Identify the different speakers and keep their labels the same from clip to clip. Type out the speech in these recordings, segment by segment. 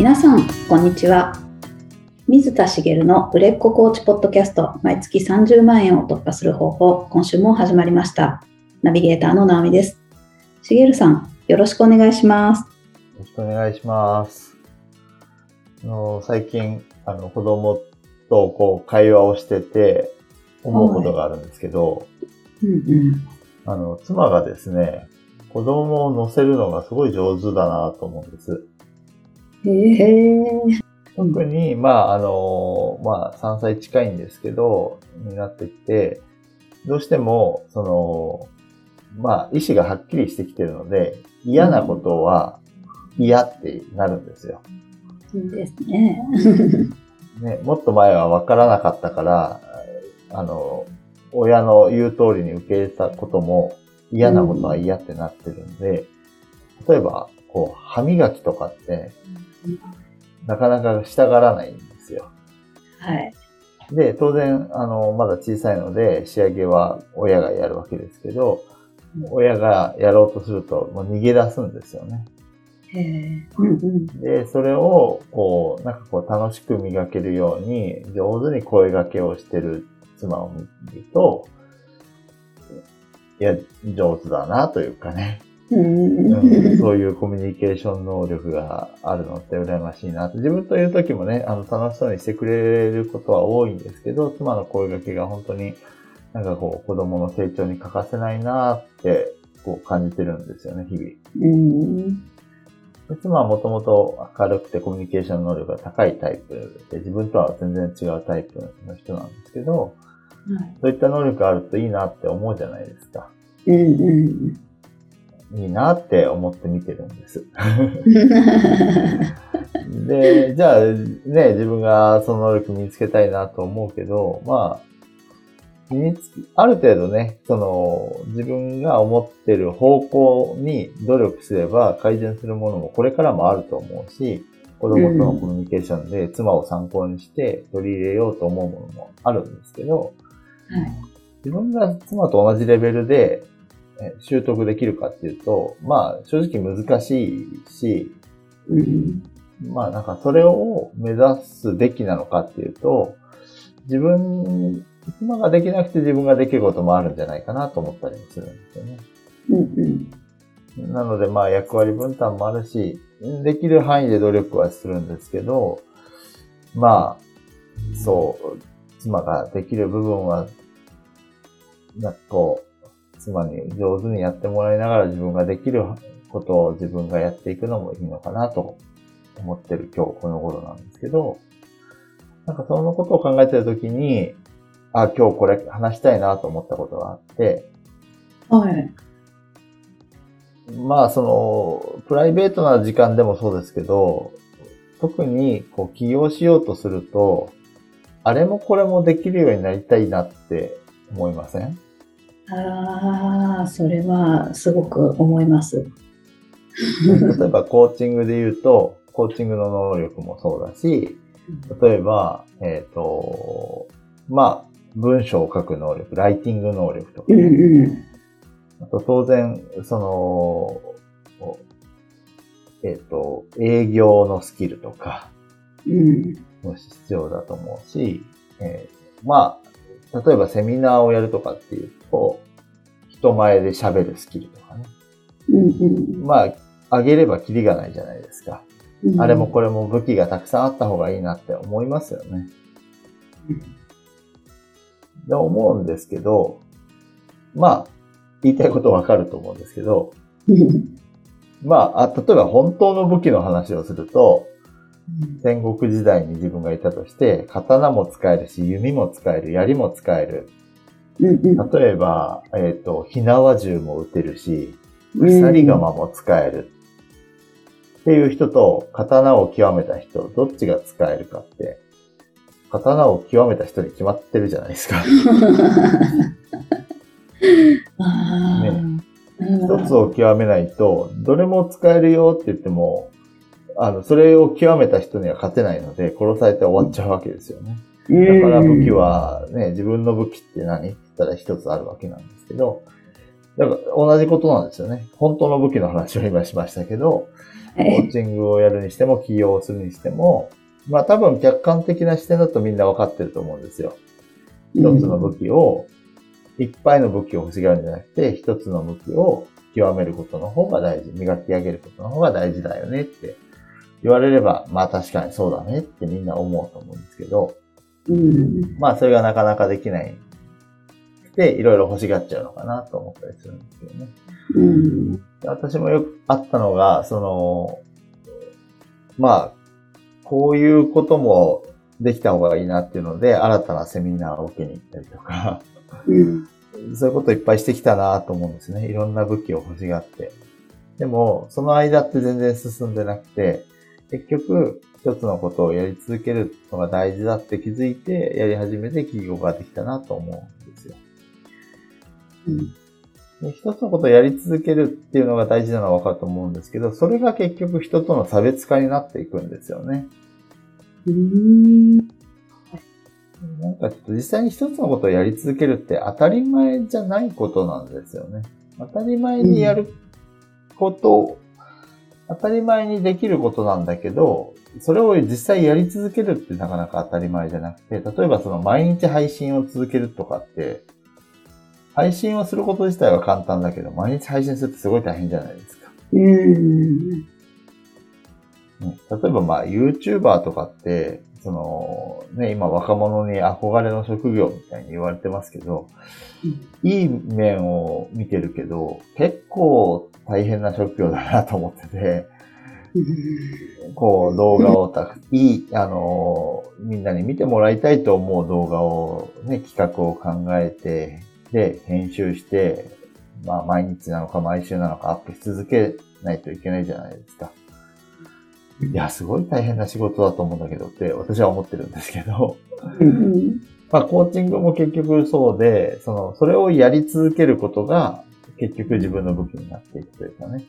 Speaker 1: 皆さん、こんにちは。水田茂の売れっ子コーチポッドキャスト、毎月30万円を突破する方法、今週も始まりました。ナビゲーターの直美です。茂さん、よろしくお願いします。
Speaker 2: よろしくお願いします。あの最近、あの、子供とこう、会話をしてて、思うことがあるんですけど、
Speaker 1: うんうん。
Speaker 2: あの、妻がですね、子供を乗せるのがすごい上手だなと思うんです。特に、まあ、あの、まあ、3歳近いんですけど、になってきて、どうしても、その、まあ、意思がはっきりしてきてるので、嫌なことは嫌ってなるんですよ。
Speaker 1: いいですね。
Speaker 2: ね、もっと前は分からなかったから、あの、親の言う通りに受け入れたことも嫌なことは嫌ってなってるんで、例えば、こう、歯磨きとかって、なかなかしたがらないんですよ。
Speaker 1: はい。
Speaker 2: で、当然、あの、まだ小さいので、仕上げは親がやるわけですけど、親がやろうとすると、もう逃げ出すんですよね。
Speaker 1: へえ。うんうん。
Speaker 2: で、それを、こう、なんかこう、楽しく磨けるように、上手に声掛けをしてる妻を見ると、いや、上手だなというかね、
Speaker 1: うん
Speaker 2: うんそういうコミュニケーション能力があるのって羨ましいなと。自分という時もね、あの、楽しそうにしてくれることは多いんですけど、妻の声掛けが本当になんかこう、子供の成長に欠かせないなって、こう感じてるんですよね、日々。
Speaker 1: うん。
Speaker 2: で妻はもともと明るくてコミュニケーション能力が高いタイプで、自分とは全然違うタイプの人なんですけど、
Speaker 1: はい
Speaker 2: そういった能力があるといいなって思うじゃないですか。
Speaker 1: うんうん。
Speaker 2: いいなって思って見てるんです。で、じゃあね、自分がその能力身につけたいなと思うけど、まあ、身につき、ある程度ね、その、自分が思ってる方向に努力すれば改善するものもこれからもあると思うし、子供とのコミュニケーションで妻を参考にして取り入れようと思うものもあるんですけど、
Speaker 1: はい。
Speaker 2: 自分が妻と同じレベルでえ習得できるかっていうと、まあ正直難しいし、
Speaker 1: うん。
Speaker 2: まあなんかそれを目指すべきなのかっていうと、自分、妻ができなくて自分ができることもあるんじゃないかなと思ったりもするんですよね。
Speaker 1: うんうん。
Speaker 2: なのでまあ役割分担もあるし、できる範囲で努力はするんですけど、まあ、そう、妻ができる部分は、なんかこう、妻に上手にやってもらいながら自分ができることを自分がやっていくのもいいのかなと思ってる今日この頃なんですけど、なんかそのことを考えてるときに、あ、今日これ話したいなと思ったことがあって、
Speaker 1: はい。
Speaker 2: まあ、その、プライベートな時間でもそうですけど、特に、こう、起業しようとすると、あれもこれもできるようになりたいなって思いません？
Speaker 1: ああ、それはすごく思います。
Speaker 2: 例えば、コーチングで言うと、コーチングの能力もそうだし、例えば、えっ、と、まあ、文章を書く能力、ライティング能力とか
Speaker 1: うん
Speaker 2: ね、
Speaker 1: うん。
Speaker 2: あと当然、その、えっ、と、営業のスキルとか、
Speaker 1: うん。
Speaker 2: も必要だと思うし、えーまあ、例えばセミナーをやるとかっていうと、人前で喋るスキルとかね。
Speaker 1: うん
Speaker 2: まあ、あげればキリがないじゃないですか。
Speaker 1: うん。
Speaker 2: あれもこれも武器がたくさんあった方がいいなって思いますよね。で思うんですけど、まあ、言いたいことわかると思うんですけど、
Speaker 1: うん。
Speaker 2: まあ、あ例えば本当の武器の話をすると、戦国時代に自分がいたとして、刀も使えるし、弓も使える、槍も使える。例えば、えっ、と、火縄銃も撃てるし、鎖鎌も使える。っていう人と、刀を極めた人、どっちが使えるかって、刀を極めた人に決まってるじゃないですか。ね一つを極めないと、どれも使えるよって言っても、あの、それを極めた人には勝てないので、殺されて終わっちゃうわけですよね。だから武器はね、自分の武器って何？って言ったら一つあるわけなんですけど、だから同じことなんですよね。本当の武器の話を今しましたけど、コーチングをやるにしても、起業するにしても、まあ多分客観的な視点だとみんな分かってると思うんですよ。一つの武器を、いっぱいの武器を欲しがるんじゃなくて、一つの武器を極めることの方が大事、磨き上げることの方が大事だよねって言われれば、まあ確かにそうだねってみんな思うと思うんですけど、
Speaker 1: うん、
Speaker 2: まあそれがなかなかできないで、いろいろ欲しがっちゃうのかなと思ったりするんですけどね。
Speaker 1: うん、
Speaker 2: 私もよくあったのが、その、まあ、こういうこともできた方がいいなっていうので、新たなセミナーを受けに行ったりとか、
Speaker 1: うん、
Speaker 2: そういうこといっぱいしてきたなと思うんですね。いろんな武器を欲しがって。でも、その間って全然進んでなくて、結局、一つのことをやり続けるのが大事だって気づいて、やり始めて起業ができたなと思うんですよ。
Speaker 1: うん、
Speaker 2: で一つのことをやり続けるっていうのが大事なのはわかると思うんですけど、それが結局人との差別化になっていくんですよね。
Speaker 1: うん
Speaker 2: なんかちょっと実際に一つのことをやり続けるって当たり前じゃないことなんですよね。当たり前にやること、当たり前にできることなんだけど、それを実際やり続けるってなかなか当たり前じゃなくて、例えばその毎日配信を続けるとかって、配信をすること自体は簡単だけど、毎日配信するってすごい大変じゃないですか。
Speaker 1: うん。
Speaker 2: 例えばまあ YouTuber とかって、その、ね、今若者に憧れの職業みたいに言われてますけど、
Speaker 1: うん、
Speaker 2: いい面を見てるけど、結構大変な職業だなと思ってて、こう動画をたく、いい、あの、みんなに見てもらいたいと思う動画をね、企画を考えて、で、編集して、まあ毎日なのか毎週なのかアップし続けないといけないじゃないですか。いや、すごい大変な仕事だと思うんだけどって私は思ってるんですけど、まあコーチングも結局そうで、その、それをやり続けることが結局自分の武器になっていくというかね。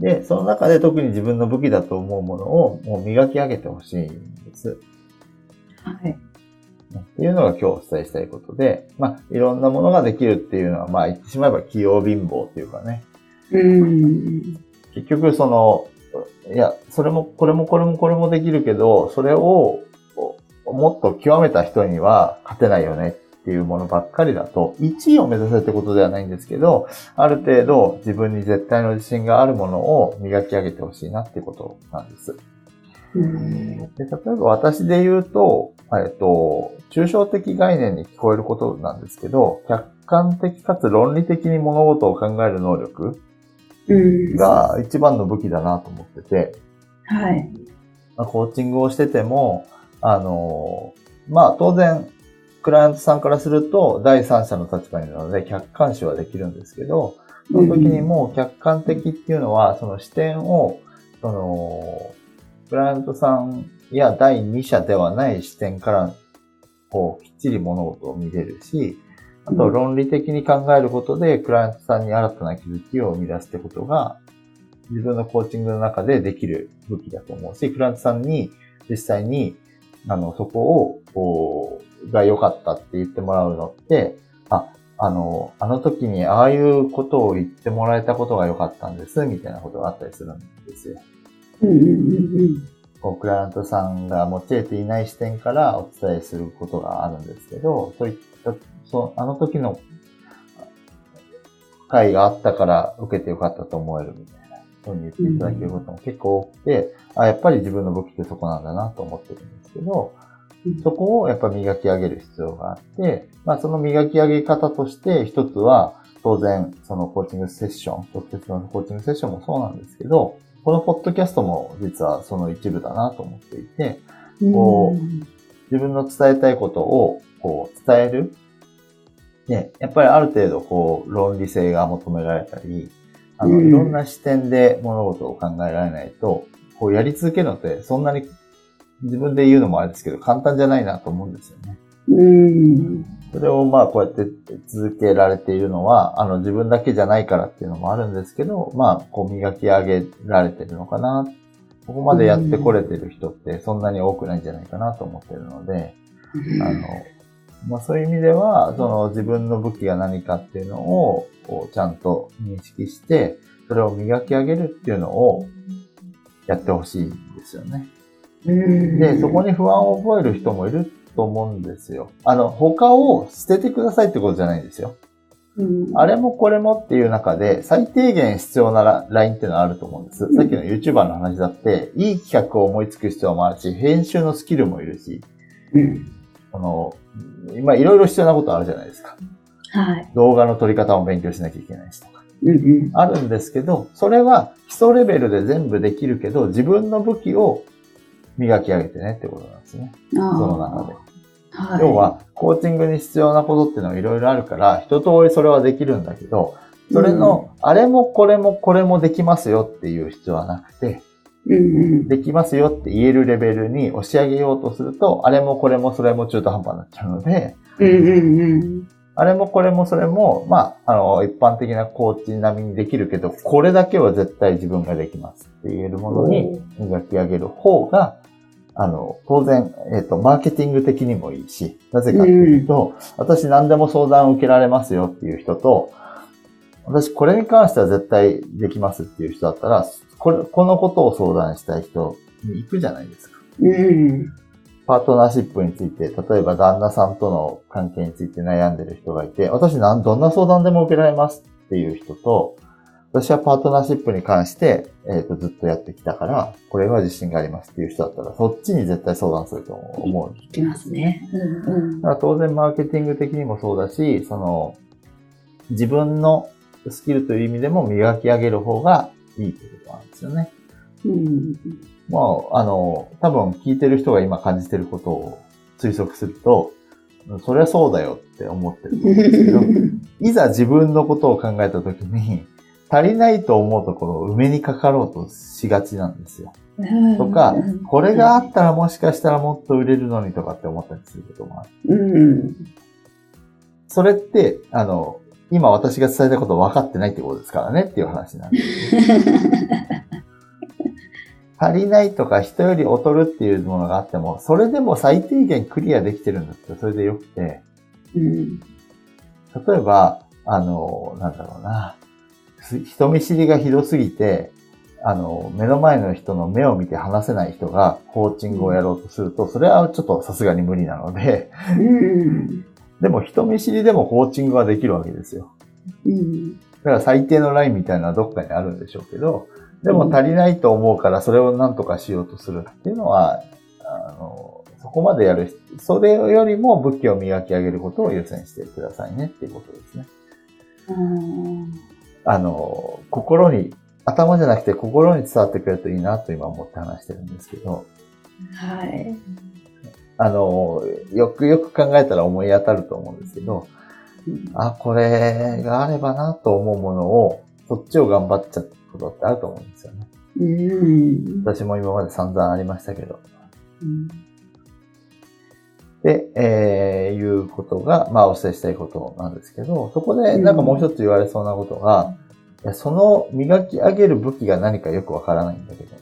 Speaker 2: で、その中で特に自分の武器だと思うものをもう磨き上げてほしいんです。
Speaker 1: はい。
Speaker 2: っていうのが今日お伝えしたいことで、まあ、いろんなものができるっていうのは、まあ、言ってしまえば器用貧乏っていうかね。
Speaker 1: うん。
Speaker 2: 結局、その、いや、それも、これもこれもこれもできるけど、それをもっと極めた人には勝てないよねっていうものばっかりだと、1位を目指せってことではないんですけど、ある程度自分に絶対の自信があるものを磨き上げてほしいなっていうことなんです。で例えば私で言うと、えっと、抽象的概念に聞こえることなんですけど、客観的かつ論理的に物事を考える能力が一番の武器だなと思ってて、
Speaker 1: はい。
Speaker 2: まあ、コーチングをしてても、あの、まあ当然、クライアントさんからすると第三者の立場になるので客観視はできるんですけど、その時にも客観的っていうのは、その視点を、その、クライアントさんや第二者ではない視点から、こう、きっちり物事を見れるし、あと論理的に考えることで、クライアントさんに新たな気づきを生み出すってことが、自分のコーチングの中でできる武器だと思うし、クライアントさんに実際に、あの、そこを、こう、が良かったって言ってもらうのって、あ、あの、あの時にああいうことを言ってもらえたことが良かったんです、みたいなことがあったりするんですよ。
Speaker 1: うんうんうんうん
Speaker 2: こう、クライアントさんが用いていない視点からお伝えすることがあるんですけど、そういったそう、あの時の会があったから受けてよかったと思えるみたいな、そうに言っていただけることも結構多くて、あ、やっぱり自分の武器ってそこなんだなと思ってるんですけど、そこをやっぱ磨き上げる必要があって、まあその磨き上げ方として一つは、当然そのコーチングセッション、直接のコーチングセッションもそうなんですけど、このポッドキャストも実はその一部だなと思っていて、こう、自分の伝えたいことをこう伝える。ね、やっぱりある程度こう論理性が求められたり、あの、いろんな視点で物事を考えられないと、こうやり続けるのってそんなに自分で言うのもあれですけど簡単じゃないなと思うんですよね。
Speaker 1: うん。
Speaker 2: それをまあこうやって続けられているのは、あの自分だけじゃないからっていうのもあるんですけど、まあこう磨き上げられてるのかな。ここまでやってこれてる人ってそんなに多くないんじゃないかなと思ってるので、あの、まあそういう意味では、その自分の武器が何かっていうのを、こうちゃんと認識して、それを磨き上げるっていうのをやってほしいんですよね。
Speaker 1: うん
Speaker 2: で、そこに不安を覚える人もいると思うんですよ。あの、他を捨ててくださいってことじゃないんですよ。
Speaker 1: うん
Speaker 2: あれもこれもっていう中で、最低限必要なララインっていうのはあると思うんです。
Speaker 1: うん
Speaker 2: さっきの YouTuber の話だって、いい企画を思いつく必要もあるし、編集のスキルもいるし、
Speaker 1: うん
Speaker 2: あの、今いろいろ必要なことあるじゃないですか。
Speaker 1: はい。
Speaker 2: 動画の撮り方も勉強しなきゃいけないしとか。
Speaker 1: うんうん。
Speaker 2: あるんですけど、それは基礎レベルで全部できるけど、自分の武器を磨き上げてねってことなんですね。
Speaker 1: そ
Speaker 2: その中で。
Speaker 1: はい、
Speaker 2: 要は、コーチングに必要なことっていうのはいろいろあるから、一通りそれはできるんだけど、それの、あれもこれもこれもできますよっていう必要はなくて、
Speaker 1: うんうん、
Speaker 2: できますよって言えるレベルに押し上げようとすると、あれもこれもそれも中途半端になっちゃうので、
Speaker 1: うんうんうん。
Speaker 2: あれもこれもそれも、まあ、あの、一般的なコーチ並みにできるけど、これだけは絶対自分ができますって言えるものに磨き上げる方が、あの、当然、えっ、と、マーケティング的にもいいし、なぜかっていうと、私何でも相談を受けられますよっていう人と、私これに関しては絶対できますっていう人だったら、これ、このことを相談したい人に行くじゃないですか。
Speaker 1: うん。
Speaker 2: パートナーシップについて、例えば旦那さんとの関係について悩んでる人がいて、私なんどんな相談でも受けられますっていう人と、私はパートナーシップに関して、えっ、と、ずっとやってきたから、これは自信がありますっていう人だったら、そっちに絶対相談すると思う。
Speaker 1: いきますね。うんうん
Speaker 2: だから当然マーケティング的にもそうだし、その、自分のスキルという意味でも磨き上げる方がいいってことなんですよね。
Speaker 1: うん。
Speaker 2: まあ、あの、多分聞いてる人が今感じてることを推測すると、それはそうだよって思ってると思うんですけど、いざ自分のことを考えたときに、足りないと思うところを埋めにかかろうとしがちなんですよ。とか、これがあったらもしかしたらもっと売れるのにとかって思ったりすることもある。
Speaker 1: うん。
Speaker 2: それって、あの、今私が伝えたこと分かってないってことですからねっていう話なんです。足りないとか人より劣るっていうものがあっても、それでも最低限クリアできてるんだったらそれでよくて、
Speaker 1: うん。
Speaker 2: 例えば、あの、なんだろうな、す人見知りがひどすぎて、あの、目の前の人の目を見て話せない人がコーチングをやろうとすると、それはちょっとさすがに無理なので、
Speaker 1: うん。
Speaker 2: でも人見知りでもコーチングはできるわけですよ。
Speaker 1: うん。
Speaker 2: だから最低のラインみたいなのはどっかにあるんでしょうけど、でも足りないと思うからそれを何とかしようとするっていうのは、あの、そこまでやる、それよりも武器を磨き上げることを優先してくださいねっていうことですね。
Speaker 1: うん。
Speaker 2: あの、心に、頭じゃなくて心に伝わってくれるといいなと今思って話してるんですけど、
Speaker 1: はい。
Speaker 2: あの、よくよく考えたら思い当たると思うんですけど、あ、これがあればなと思うものを、そっちを頑張っちゃったことってあると思うんですよね。
Speaker 1: うん。
Speaker 2: 私も今まで散々ありましたけど。
Speaker 1: うん。
Speaker 2: で、えー、いうことが、まあお伝えしたいことなんですけど、そこでなんかもう一つ言われそうなことが、いやその磨き上げる武器が何かよくわからないんだけど、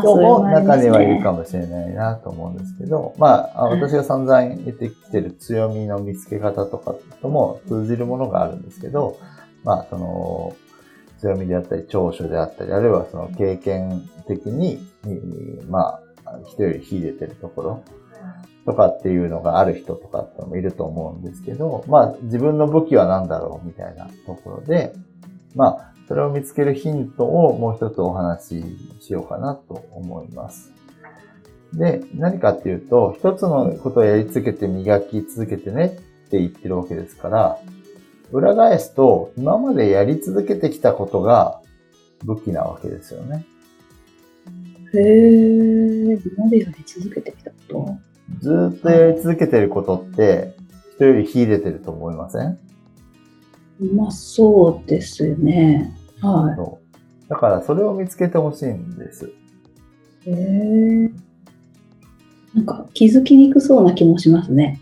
Speaker 2: 人も中にはいるか
Speaker 1: も。
Speaker 2: もしれないなと思うんですけど、まあ、あ私が散々言ってきてる強みの見つけ方とかとも通じるものがあるんですけど、まあ、その、強みであったり、長所であったり、あるいはその経験的に、にまあ、人より秀でてるところとかっていうのがある人とかってもいると思うんですけど、まあ、自分の武器は何だろうみたいなところで、まあ、それを見つけるヒントをもう一つお話ししようかなと思います。で、何かっていうと、一つのことをやり続けて磨き続けてねって言ってるわけですから、裏返すと、今までやり続けてきたことが武器なわけですよね。
Speaker 1: へえ、今までやり続けてきたこと？
Speaker 2: ずーっとやり続けてることって、人より秀でてると思いません？
Speaker 1: まあ、そうですよね。は
Speaker 2: そう。だからそれを見つけてほしいんです。
Speaker 1: い。へえ。なんか気づきにくそうな気もしますね。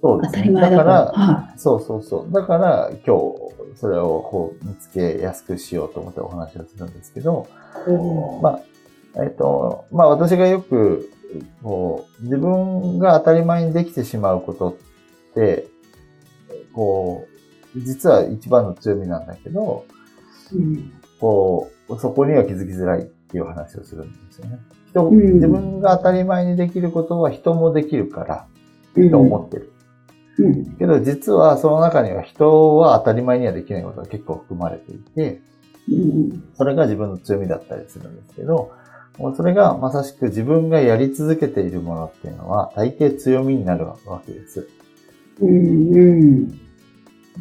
Speaker 1: 当
Speaker 2: そうですね。
Speaker 1: たり前だか。
Speaker 2: だからら、
Speaker 1: は
Speaker 2: そうそうそう。だから今日それをこう見つけやすくしようと思ってお話をするんですけど、まあ、えっと、まあ私がよく、こう、自分が当たり前にできてしまうことって、こう、実は一番の強みなんだけど、
Speaker 1: うん。
Speaker 2: こう、そこには気づきづらいっていう話をするんですよね。人、
Speaker 1: うん
Speaker 2: 自分が当たり前にできることは人もできるから、
Speaker 1: うん。
Speaker 2: と思ってる。
Speaker 1: うん。
Speaker 2: けど実はその中には人は当たり前にはできないことが結構含まれていて、
Speaker 1: うん。
Speaker 2: それが自分の強みだったりするんですけど、それがまさしく自分がやり続けているものっていうのは大抵強みになるわけです。
Speaker 1: うん。うん。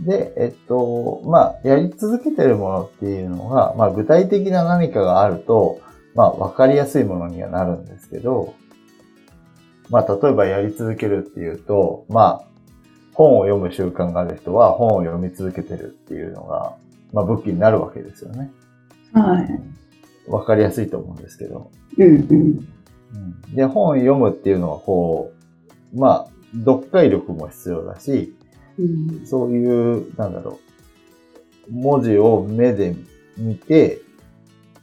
Speaker 2: で、えっと、まあ、やり続けてるものっていうのが、まあ、具体的な何かがあると、まあ、わかりやすいものにはなるんですけど、まあ、例えばやり続けるっていうと、まあ、本を読む習慣がある人は本を読み続けてるっていうのが、まあ、武器になるわけですよね。
Speaker 1: はい。
Speaker 2: わかりやすいと思うんですけど。
Speaker 1: うん。うん。
Speaker 2: うんで、本を読むっていうのは、こう、まあ、読解力も必要だし、
Speaker 1: うん。
Speaker 2: そういう、なんだろう、文字を目で見て、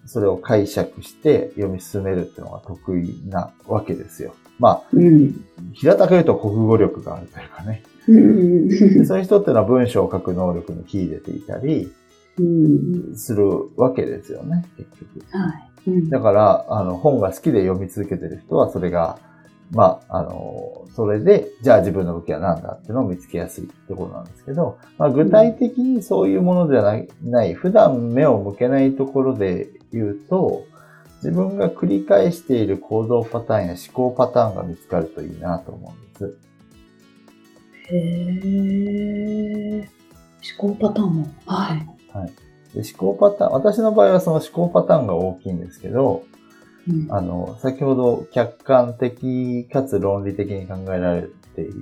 Speaker 2: それを解釈して読み進めるっていうのが得意なわけですよ。ま
Speaker 1: うん。
Speaker 2: あ、平たく言うと国語力があるというかね。そういう人っていうのは文章を書く能力に秀でていたり
Speaker 1: うん。
Speaker 2: するわけですよね、結局。
Speaker 1: はい。うん。
Speaker 2: だから、あの、本が好きで読み続けてる人は、それが、まあ、あの、それで、じゃあ自分の武器は何だっていうのを見つけやすいってことなん。ですけど、まあ、具体的にそういうものではない、ない普段目を向けないところで言うと、自分が繰り返している行動パターンや思考パターンが見つかるといいなと思うん。です。
Speaker 1: へえ。思考パターンも。はい。
Speaker 2: で思考パターン、私の場合はその思考パターンが大きいんですけど、
Speaker 1: うん。
Speaker 2: あの、先ほど客観的かつ論理的に考えられていっ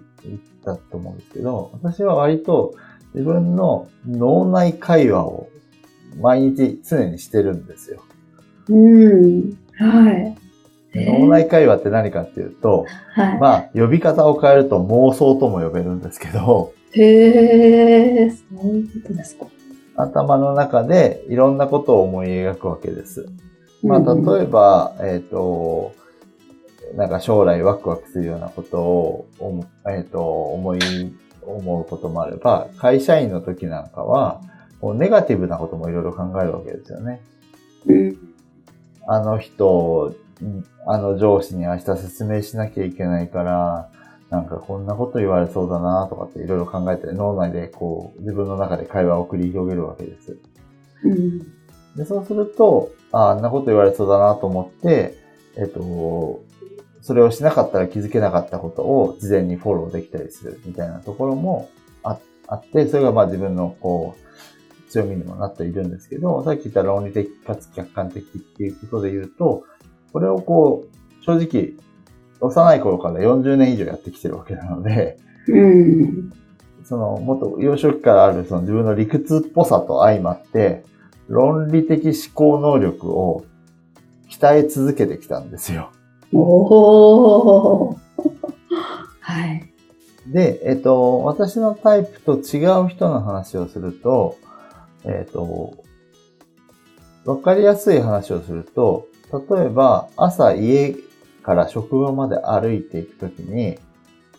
Speaker 2: たと思うんですけど、私は割と自分の脳内会話を毎日常にしてるんですよ。
Speaker 1: うん。はい。
Speaker 2: 脳内会話って何かっていうと、
Speaker 1: はい。
Speaker 2: まあ、呼び方を変えると妄想とも呼べるんですけど、
Speaker 1: へえ、そういうことですか。
Speaker 2: 頭の中でいろんなことを思い描くわけです。まあ、
Speaker 1: うん
Speaker 2: 例えば、えっ、と、なんか将来ワクワクするようなことを、えっ、と、思い、思うこともあれば、会社員の時なんかは、こうネガティブなこともいろいろ考えるわけですよね。
Speaker 1: うん。
Speaker 2: あの人、んあの上司に明日説明しなきゃいけないから、なんかこんなこと言われそうだなとかっていろいろ考えて、脳内でこう、自分の中で会話を繰り広げるわけです。
Speaker 1: うん。
Speaker 2: で、そうすると、ああんなこと言われそうだなと思って、えっと、それをしなかったら気づけなかったことを事前にフォローできたりするみたいなところもああって、それがまあ自分のこう、強みにもなっているんですけど、さっき言った論理的かつ客観的っていうことで言うと、これをこう、正直、幼い頃から40年以上やってきてるわけなので、
Speaker 1: うん。
Speaker 2: その、もっと幼少期からあるその自分の理屈っぽさと相まって、論理的思考能力を鍛え続けてきたんですよ。
Speaker 1: おー。はい。
Speaker 2: で、えっと、私のタイプと違う人の話をすると、えっと、わかりやすい話をすると、例えば朝家から職場まで歩いていくときに、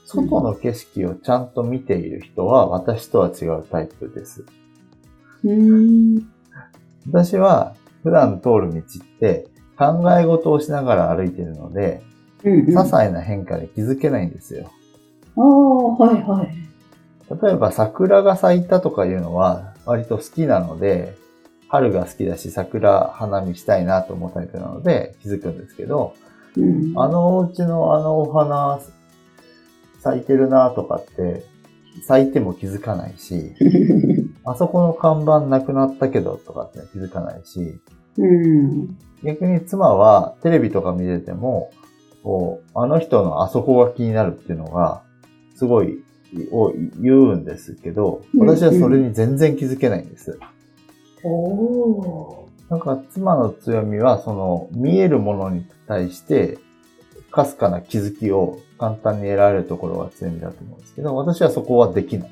Speaker 2: 外の景色をちゃんと見ている人は私とは違うタイプです。
Speaker 1: うん。
Speaker 2: 私は普段通る道って考え事をしながら歩いているので、
Speaker 1: うん。
Speaker 2: 些細な変化に気づけないんですよ。
Speaker 1: ああ、はいはい。
Speaker 2: 例えば桜が咲いたとかいうのは割と好きなので、春が好きだし桜花見したいなと思うタイプなので気づくんですけど、
Speaker 1: うん。
Speaker 2: あのお家のあのお花咲いてるなとかって咲いても気づかないし、あそこの看板なくなったけどとかって気づかないし、
Speaker 1: うん。
Speaker 2: 逆に妻はテレビとか見てても、こう、あの人のあそこが気になるっていうのが、すごい、を言うんですけど、
Speaker 1: うん
Speaker 2: 私はそれに全然気づけないんです。
Speaker 1: おー。
Speaker 2: なんか妻の強みは、その、見えるものに対して、かすかな気づきを簡単に得られるところが強みだと思うんですけど、私はそこはできない。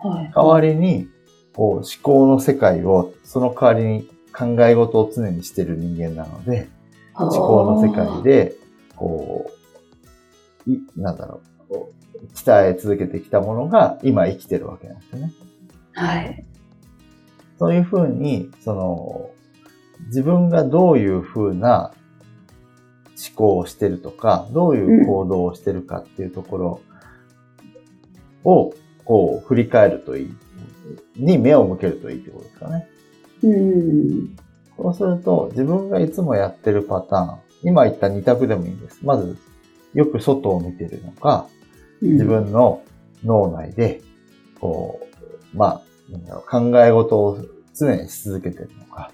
Speaker 1: はい。
Speaker 2: 代わりに、こう、思考の世界を、その代わりに考え事を常にしている人間なので、思考の世界で、こう、い、なんだろう、こう鍛え続けてきたものが今生きてるわけなんですよね。
Speaker 1: はい。
Speaker 2: そういうふうに、その、自分がどういうふうな思考をしてるとか、どういう行動をしてるかっていうところを、こう、振り返るといい、に目を向けるといいってことですかね。
Speaker 1: うん。
Speaker 2: そうすると、自分がいつもやってるパターン、今言った二択でもいいんです。まず、よく外を見てるのか、自分の脳内で、こう、まあ、考え事を常にし続けてるのか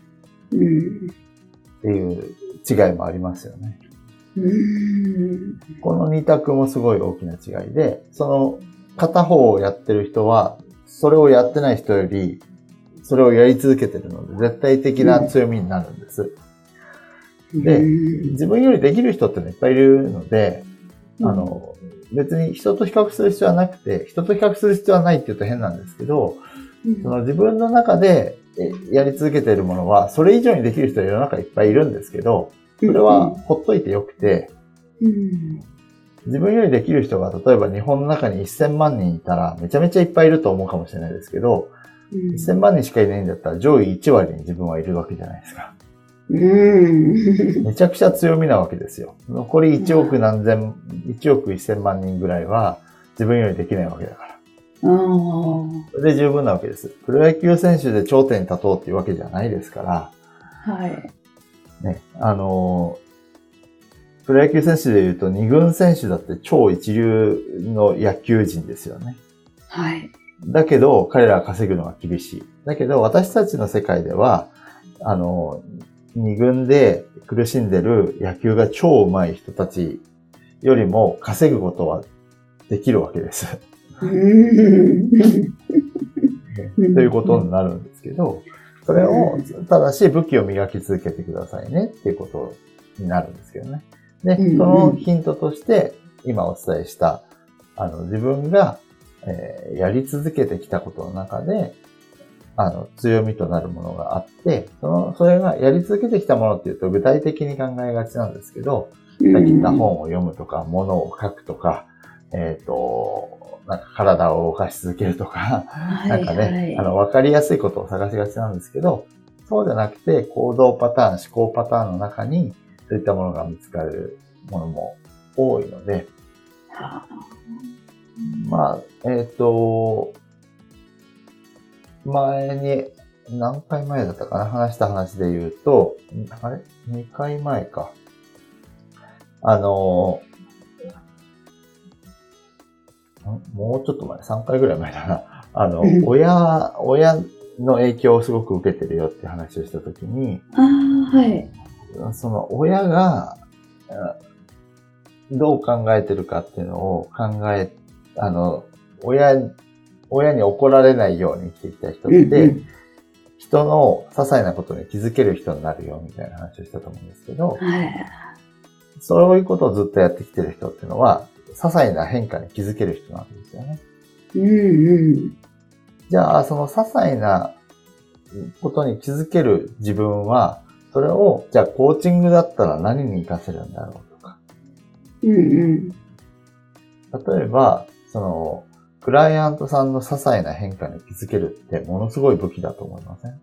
Speaker 1: うん。
Speaker 2: っていう違いもありますよね。
Speaker 1: うん。
Speaker 2: この二択もすごい大きな違いで、その片方をやってる人は、それをやってない人より、それをやり続けてるので、絶対的な強みになるんです。で
Speaker 1: うん
Speaker 2: 自分よりできる人ってのいっぱいいるので、あ、の、別に人と比較する必要はなくて、人と比較する必要はないって言うと変なんですけど、
Speaker 1: うん
Speaker 2: その自分の中でえやり続けているものは、それ以上にできる人は世の中いっぱいいるんですけど、それはほっといてよくて、
Speaker 1: うん。
Speaker 2: 自分よりできる人が例えば日本の中に1000万人いたらめちゃめちゃいっぱいいると思うかもしれないですけど、
Speaker 1: うん
Speaker 2: 1000万人しかいないんだったら上位1割に自分はいるわけじゃないですか。
Speaker 1: うん。
Speaker 2: めちゃくちゃ強みなわけですよ。残り1億何千、1億1000万人ぐらいは自分よりできないわけだから。それで十分なわけです。プロ野球選手で頂点に立とうっていうわけじゃないですから、
Speaker 1: はい。
Speaker 2: ね、あのープロ野球選手で言うと二軍選手だって超一流の野球人ですよね。
Speaker 1: はい。
Speaker 2: だけど、彼らは稼ぐのが厳しい。だけど、私たちの世界では、あの、二軍で苦しんでる野球が超上手い人たちよりも稼ぐことはできるわけです。ということになるん。ですけど、それを、ただし武器を磨き続けてくださいねっていうことになるん。ですけどね。で、そのヒントとして、今お伝えした、あの、自分が、えーやり続けてきたことの中で、あの、強みとなるものがあって、その、それがやり続けてきたものっていうと具体的に考えがちなん。ですけど、さっき言った本を読むとか、物を書くとか、えっ、と、なんか体を動かし続けるとか、なんかね、あの、わかりやすいことを探しがちなんですけど、そうじゃなくて、行動パターン、思考パターンの中に、そういったものが見つかるものも多いので、
Speaker 1: は
Speaker 2: まあ、えっ、と、前に、何回前だったかな話した話で言うと、んあれ ?2 回前か。あの、んもうちょっと前、3回ぐらい前だな。あの
Speaker 1: うん、
Speaker 2: 親、親の影響をすごく受けてるよって話をしたときに、
Speaker 1: ああ、はい。
Speaker 2: その親が、うんどう考えてるかっていうのを考え、あの、親、親に怒られないように生きてきた人って、
Speaker 1: うん
Speaker 2: 人の些細なことに気づける人になるよみたいな話をしたと思うんですけど、
Speaker 1: はい。
Speaker 2: そういうことをずっとやってきてる人っていうのは、些細な変化に気づける人なんですよね。
Speaker 1: うんうん。
Speaker 2: じゃあ、その些細なことに気づける自分は、それを、じゃあコーチングだったら何に活かせるんだろうとか。
Speaker 1: うんうん。
Speaker 2: 例えば、その、クライアントさんの些細な変化に気づけるってものすごい武器だと思いません？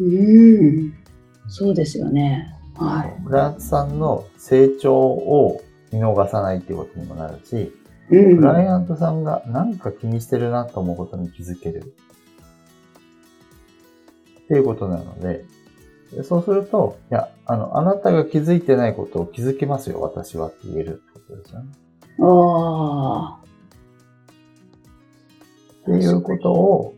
Speaker 1: うん。そうですよね。は
Speaker 2: クライアントさんの成長を見逃さないっていうことにもなるし、
Speaker 1: い。うん。
Speaker 2: クライアントさんが何か気にしてるなと思うことに気づける。っていうことなので、でそうすると、いや、あの、あなたが気づいてないことを気づけますよ、私はって言えるってことですよね。
Speaker 1: ああ。
Speaker 2: っていうことを、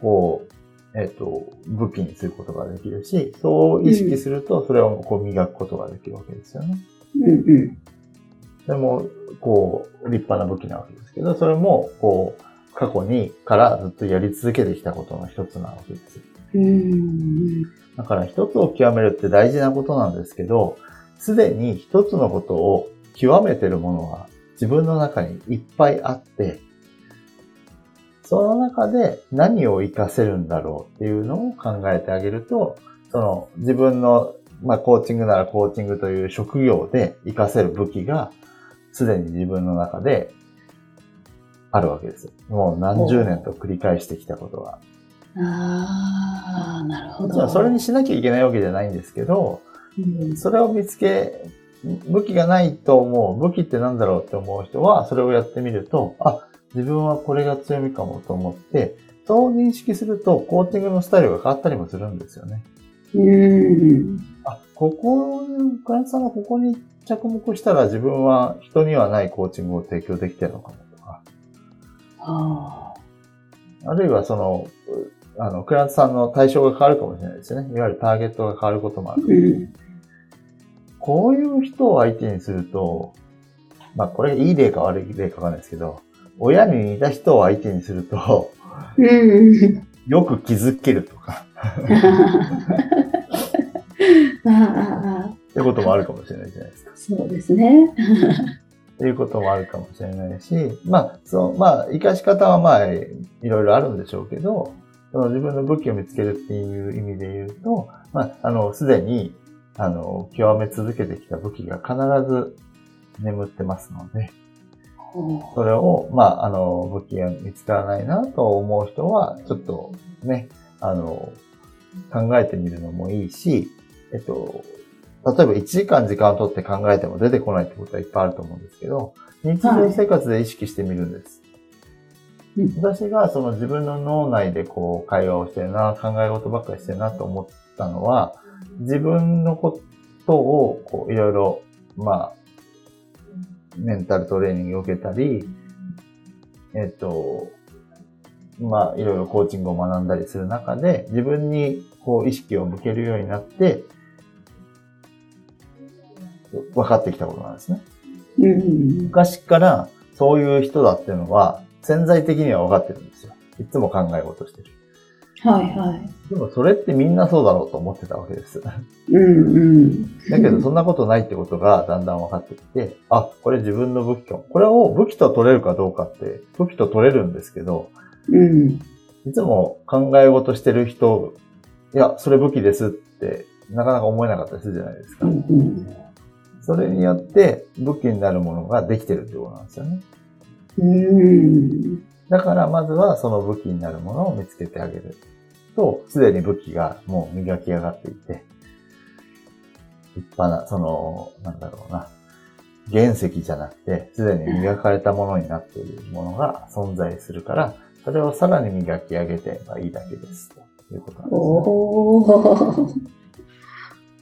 Speaker 2: こう、えっ、と、武器にすることができるし、そう意識すると、それをこう磨くことができるわけですよね。
Speaker 1: うんうん。
Speaker 2: でも、こう、立派な武器なわけですけど、それも、こう、過去にからずっとやり続けてきたことの一つなわけです。
Speaker 1: うん。
Speaker 2: だから一つを極めるって大事なことなんですけど、すでに一つのことを極めてるものは自分の中にいっぱいあって、その中で何を活かせるんだろうっていうのを考えてあげると、その自分の、まあコーチングならコーチングという職業で活かせる武器がすでに自分の中であるわけです。もう何十年と繰り返してきたことが。
Speaker 1: ああ、なるほど。
Speaker 2: それにしなきゃいけないわけじゃないんですけど、
Speaker 1: うん
Speaker 2: それを見つけ、武器がないと思う、武器ってなんだろうって思う人は、それをやってみると、あ、自分はこれが強みかもと思って、そう認識すると、コーチングのスタイルが変わったりもするんですよね。
Speaker 1: うん。
Speaker 2: あ、ここ、クライアントさんがここに着目したら自分は人にはないコーチングを提供できてるのかもとか、
Speaker 1: あ
Speaker 2: あるいはその、うあの、クラントさんの対象が変わるかもしれないですよね。いわゆるターゲットが変わることもあ
Speaker 1: あ。
Speaker 2: る。
Speaker 1: うん。
Speaker 2: こういう人を相手にすると、まあこれいい例か悪い例かわかんないですけど、親に似た人を相手にすると、
Speaker 1: うん。
Speaker 2: よく気づけるとか、
Speaker 1: ああ、
Speaker 2: ってこともあるかもしれないじゃないですか。
Speaker 1: そうですね。
Speaker 2: っていうこともあるかもしれないし、まあ、そう、まあ、活かし方はまあ、いろいろあるんでしょうけど、その自分の武器を見つけるっていう意味で言うと、まあ、あの、すでに、あの、極め続けてきた武器が必ず眠ってますので、それを、まあ、あの、武器が見つからないなと思う人は、ちょっとね、あの、考えてみるのもいいし、えっと、例えば1時間時間を取って考えても出てこないってことはいっぱいあると思うんですけど、日常生活で意識してみるんです。
Speaker 1: うん
Speaker 2: 私がその自分の脳内でこう会話をしてるな、考え事ばっかりしてるなと思ったのは、自分のことをこういろいろ、まあ、メンタルトレーニングを受けたり、えっと、まあ、いろいろコーチングを学んだりする中で、自分にこう意識を向けるようになって、分かってきたことなんですね。
Speaker 1: うん。
Speaker 2: 昔からそういう人だっていうのは潜在的には分かってるんですよ。いつも考え事してる。
Speaker 1: はいはい。
Speaker 2: でもそれってみんなそうだろうと思ってたわけです。
Speaker 1: うんうん。
Speaker 2: だけどそんなことないってことがだんだん分かってきて、あ、これ自分の武器かも。これを武器と取れるかどうかって武器と取れるんですけど、
Speaker 1: うん。
Speaker 2: いつも考え事してる人、いや、それ武器ですってなかなか思えなかったりするじゃないですか。
Speaker 1: うん。
Speaker 2: それによって武器になるものができてるってことなんですよね。
Speaker 1: うん。
Speaker 2: だからまずはその武器になるものを見つけてあげると、すでに武器がもう磨き上がっていて、立派な、その、なんだろうな、原石じゃなくて、すでに磨かれたものになっているものが存在するから、それをさらに磨き上げてばいいだけです。ということなんです、ね。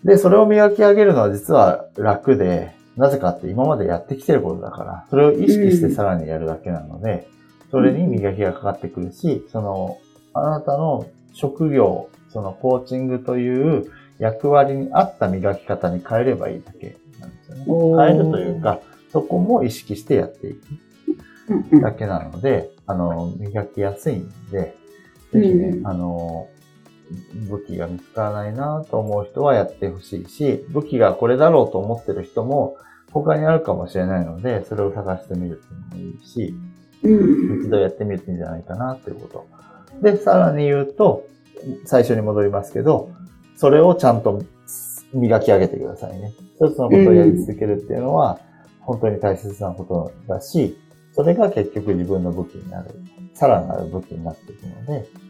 Speaker 2: で、それを磨き上げるのは実は楽で、なぜかって今までやってきてることだから、それを意識してさらにやるだけなので、それに磨きがかかってくるし、その、あなたの職業、そのコーチングという役割に合った磨き方に変えればいいだけなんですよね。変えるというか、そこも意識してやっていく
Speaker 1: うん
Speaker 2: だけなので、あの、磨きやすいんで、ぜひね、
Speaker 1: うん
Speaker 2: あの、武器が見つからないなと思う人はやってほしいし、武器がこれだろうと思ってる人も他にあるかもしれないので、それを探してみるっていうのもいいし、
Speaker 1: うん。
Speaker 2: 一度やってみるといいんじゃないかなということ。で、さらに言うと、最初に戻りますけど、それをちゃんと磨き上げてくださいね。一つのことをやり続けるっていうのは、本当に大切なことだし、それが結局自分の武器になる。さらなる武器になっていくので、
Speaker 1: うん。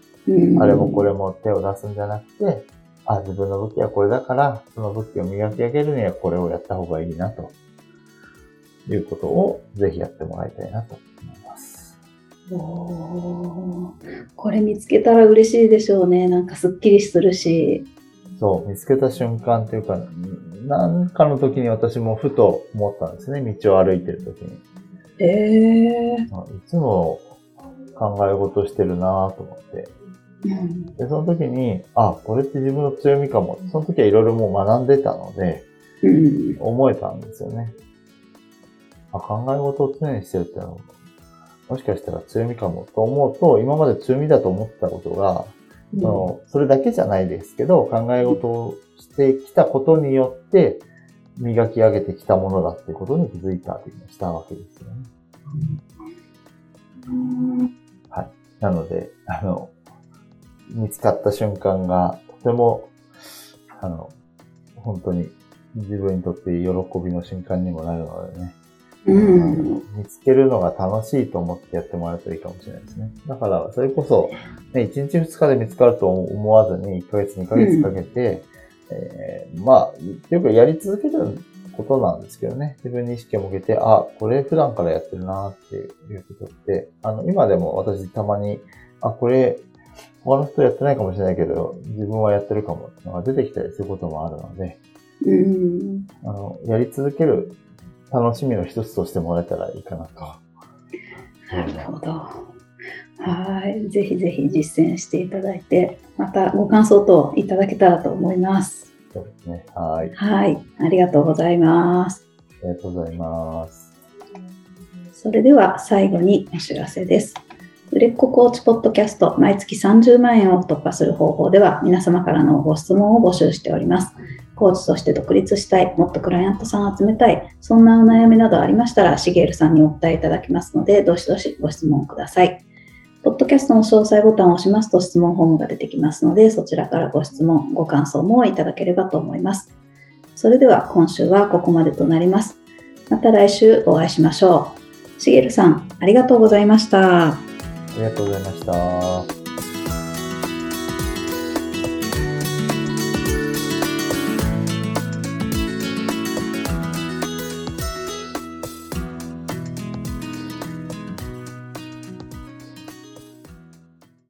Speaker 2: あれもこれも手を出すんじゃなくて、あ、自分の武器はこれだから、その武器を磨き上げるにはこれをやった方がいいな、ということをぜひやってもらいたいなと思います。
Speaker 1: おーこれ見つけたら嬉しいでしょうね。なんかすっきりするし。
Speaker 2: そう、見つけた瞬間っていうか、なんかの時に私もふと思ったんですね。道を歩いてる時に。
Speaker 1: ええ
Speaker 2: あいつも考え事してるなぁと思って。
Speaker 1: うん。
Speaker 2: で、その時に、あ、これって自分の強みかも。その時はいろいろもう学んでたので、
Speaker 1: うん。
Speaker 2: 思えたんですよね。あ、考え事を常にしてるってのは、もしかしたら強みかもと思うと、今まで強みだと思ってたことが、そのそれだけじゃないですけど、考え事をしてきたことによって、磨き上げてきたものだっていうことに気づいたりもしたわけですよね。
Speaker 1: うん
Speaker 2: なので、あの、見つかった瞬間がとても、あの、本当に自分にとって喜びの瞬間にもなるのでね、
Speaker 1: うん。
Speaker 2: 見つけるのが楽しいと思ってやってもらうといいかもしれないですね。だから、それこそ、ね、1日2日で見つかると思わずに、1ヶ月2ヶ月かけて、えーまあ、よくやり続けることなんですけどね。自分に意識を向けて、あ、これ普段からやってるなっていうことって、あの、今でも私たまに、あ、これ、他の人やってないかもしれないけど、自分はやってるかもって出てきたりすることもあるので、
Speaker 1: うん。
Speaker 2: あの、やり続ける楽しみの一つとしてもらえたらいいかなと。
Speaker 1: なるほど。はい。ぜひぜひ実践していただいて、またご感想等いただけたらと思います。
Speaker 2: そうですね。はい。
Speaker 1: はい。ありがとうございます。
Speaker 2: ありがとうございます。
Speaker 1: それでは最後にお知らせです。売れっ子コーチポッドキャスト毎月30万円を突破する方法では皆様からのご質問を募集しております。コーチとして独立したい、もっとクライアントさんを集めたい、そんなお悩みなどありましたら、しげるさんにお答えいただきますので、どしどしご質問ください。ポッドキャストの詳細ボタンを押しますと質問フォームが出てきますので、そちらからご質問、ご感想もいただければと思います。それでは今週はここまでとなります。また来週お会いしましょう。しげるさん、ありがとうございました。
Speaker 2: ありがとうございました。